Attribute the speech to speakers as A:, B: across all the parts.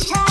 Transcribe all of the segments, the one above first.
A: each time.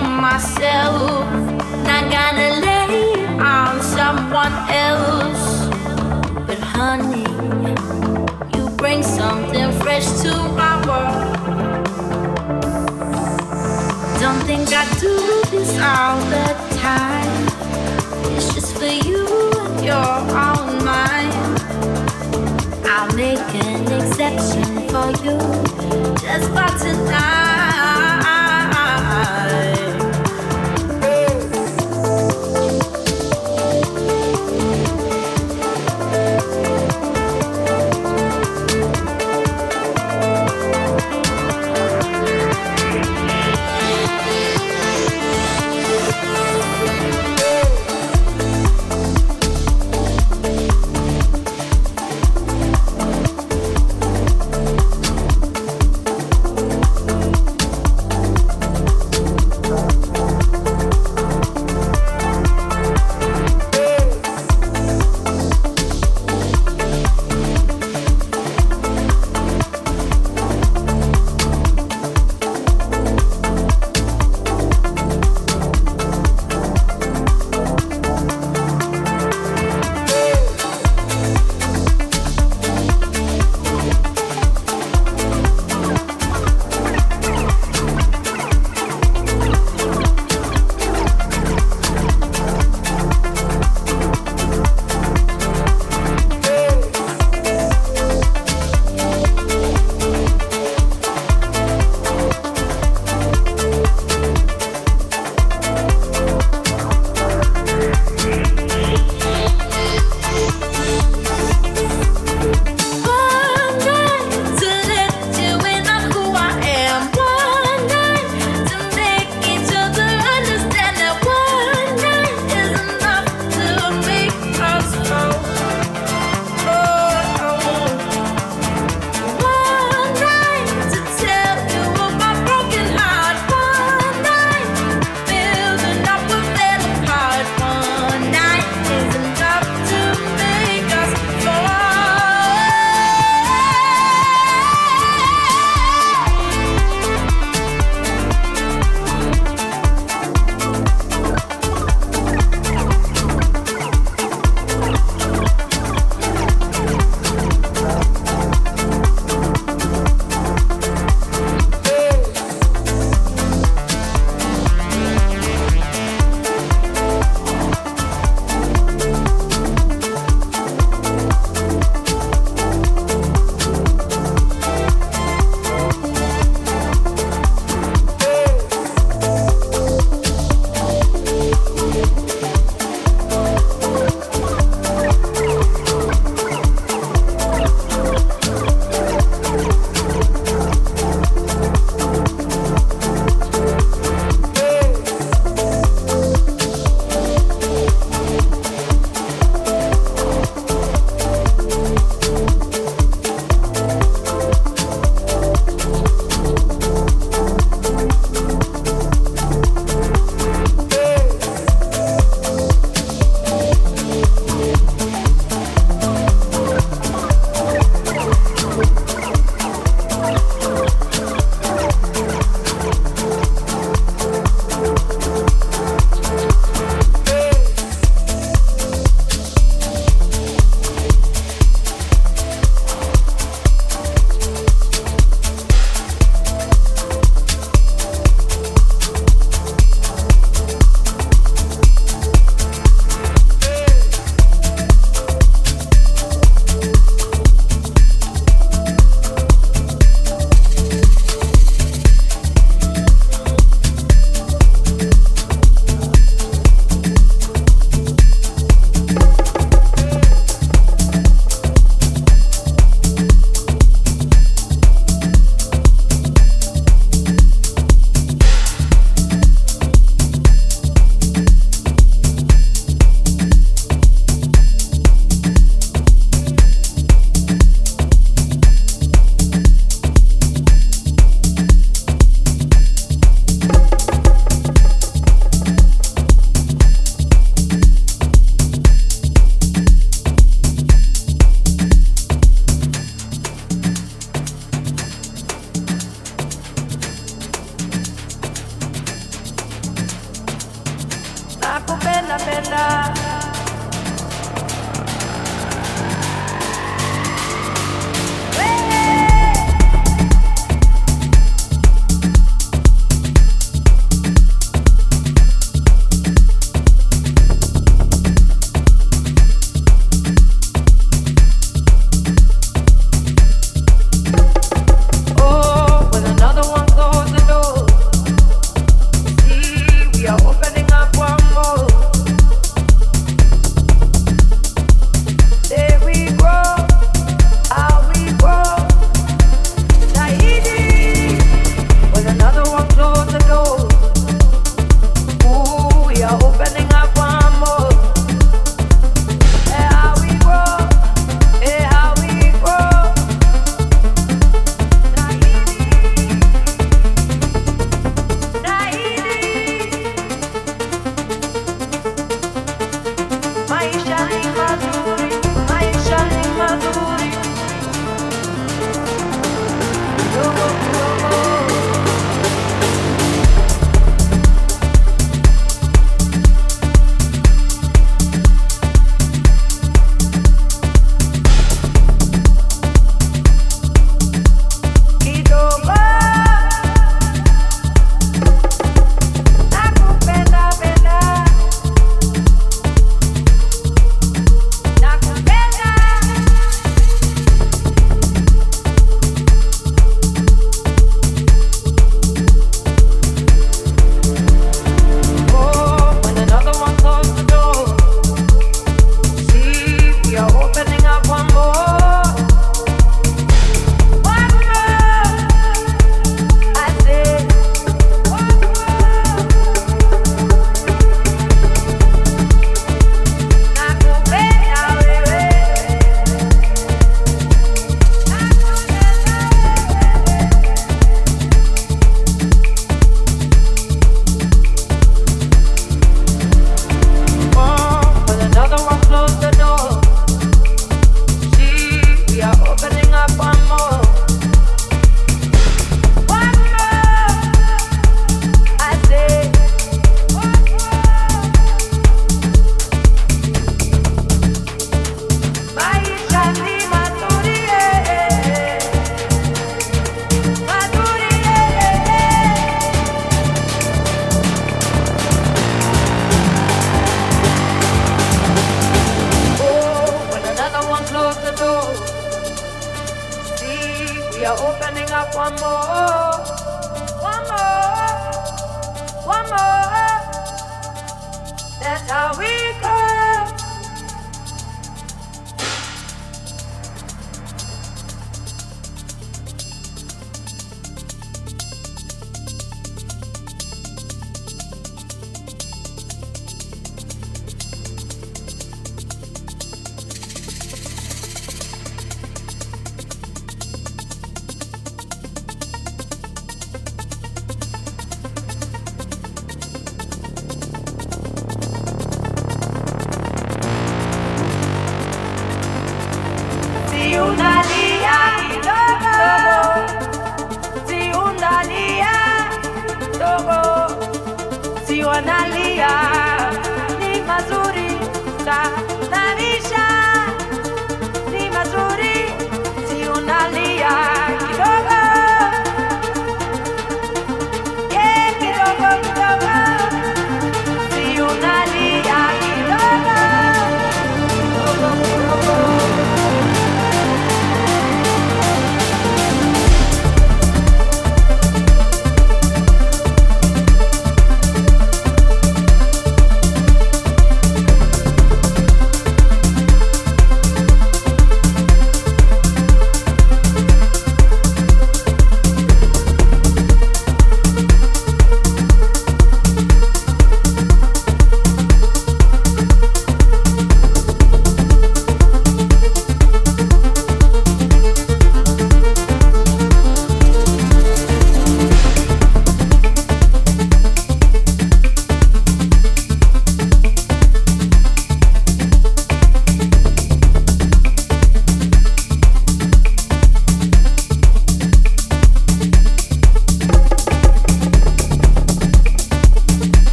A: Myself. Not gonna lay on someone else. But honey, you bring something fresh to my world. Don't think I do this all the time. It's just for you and your own mind. I'll make an exception for you just for tonight. love.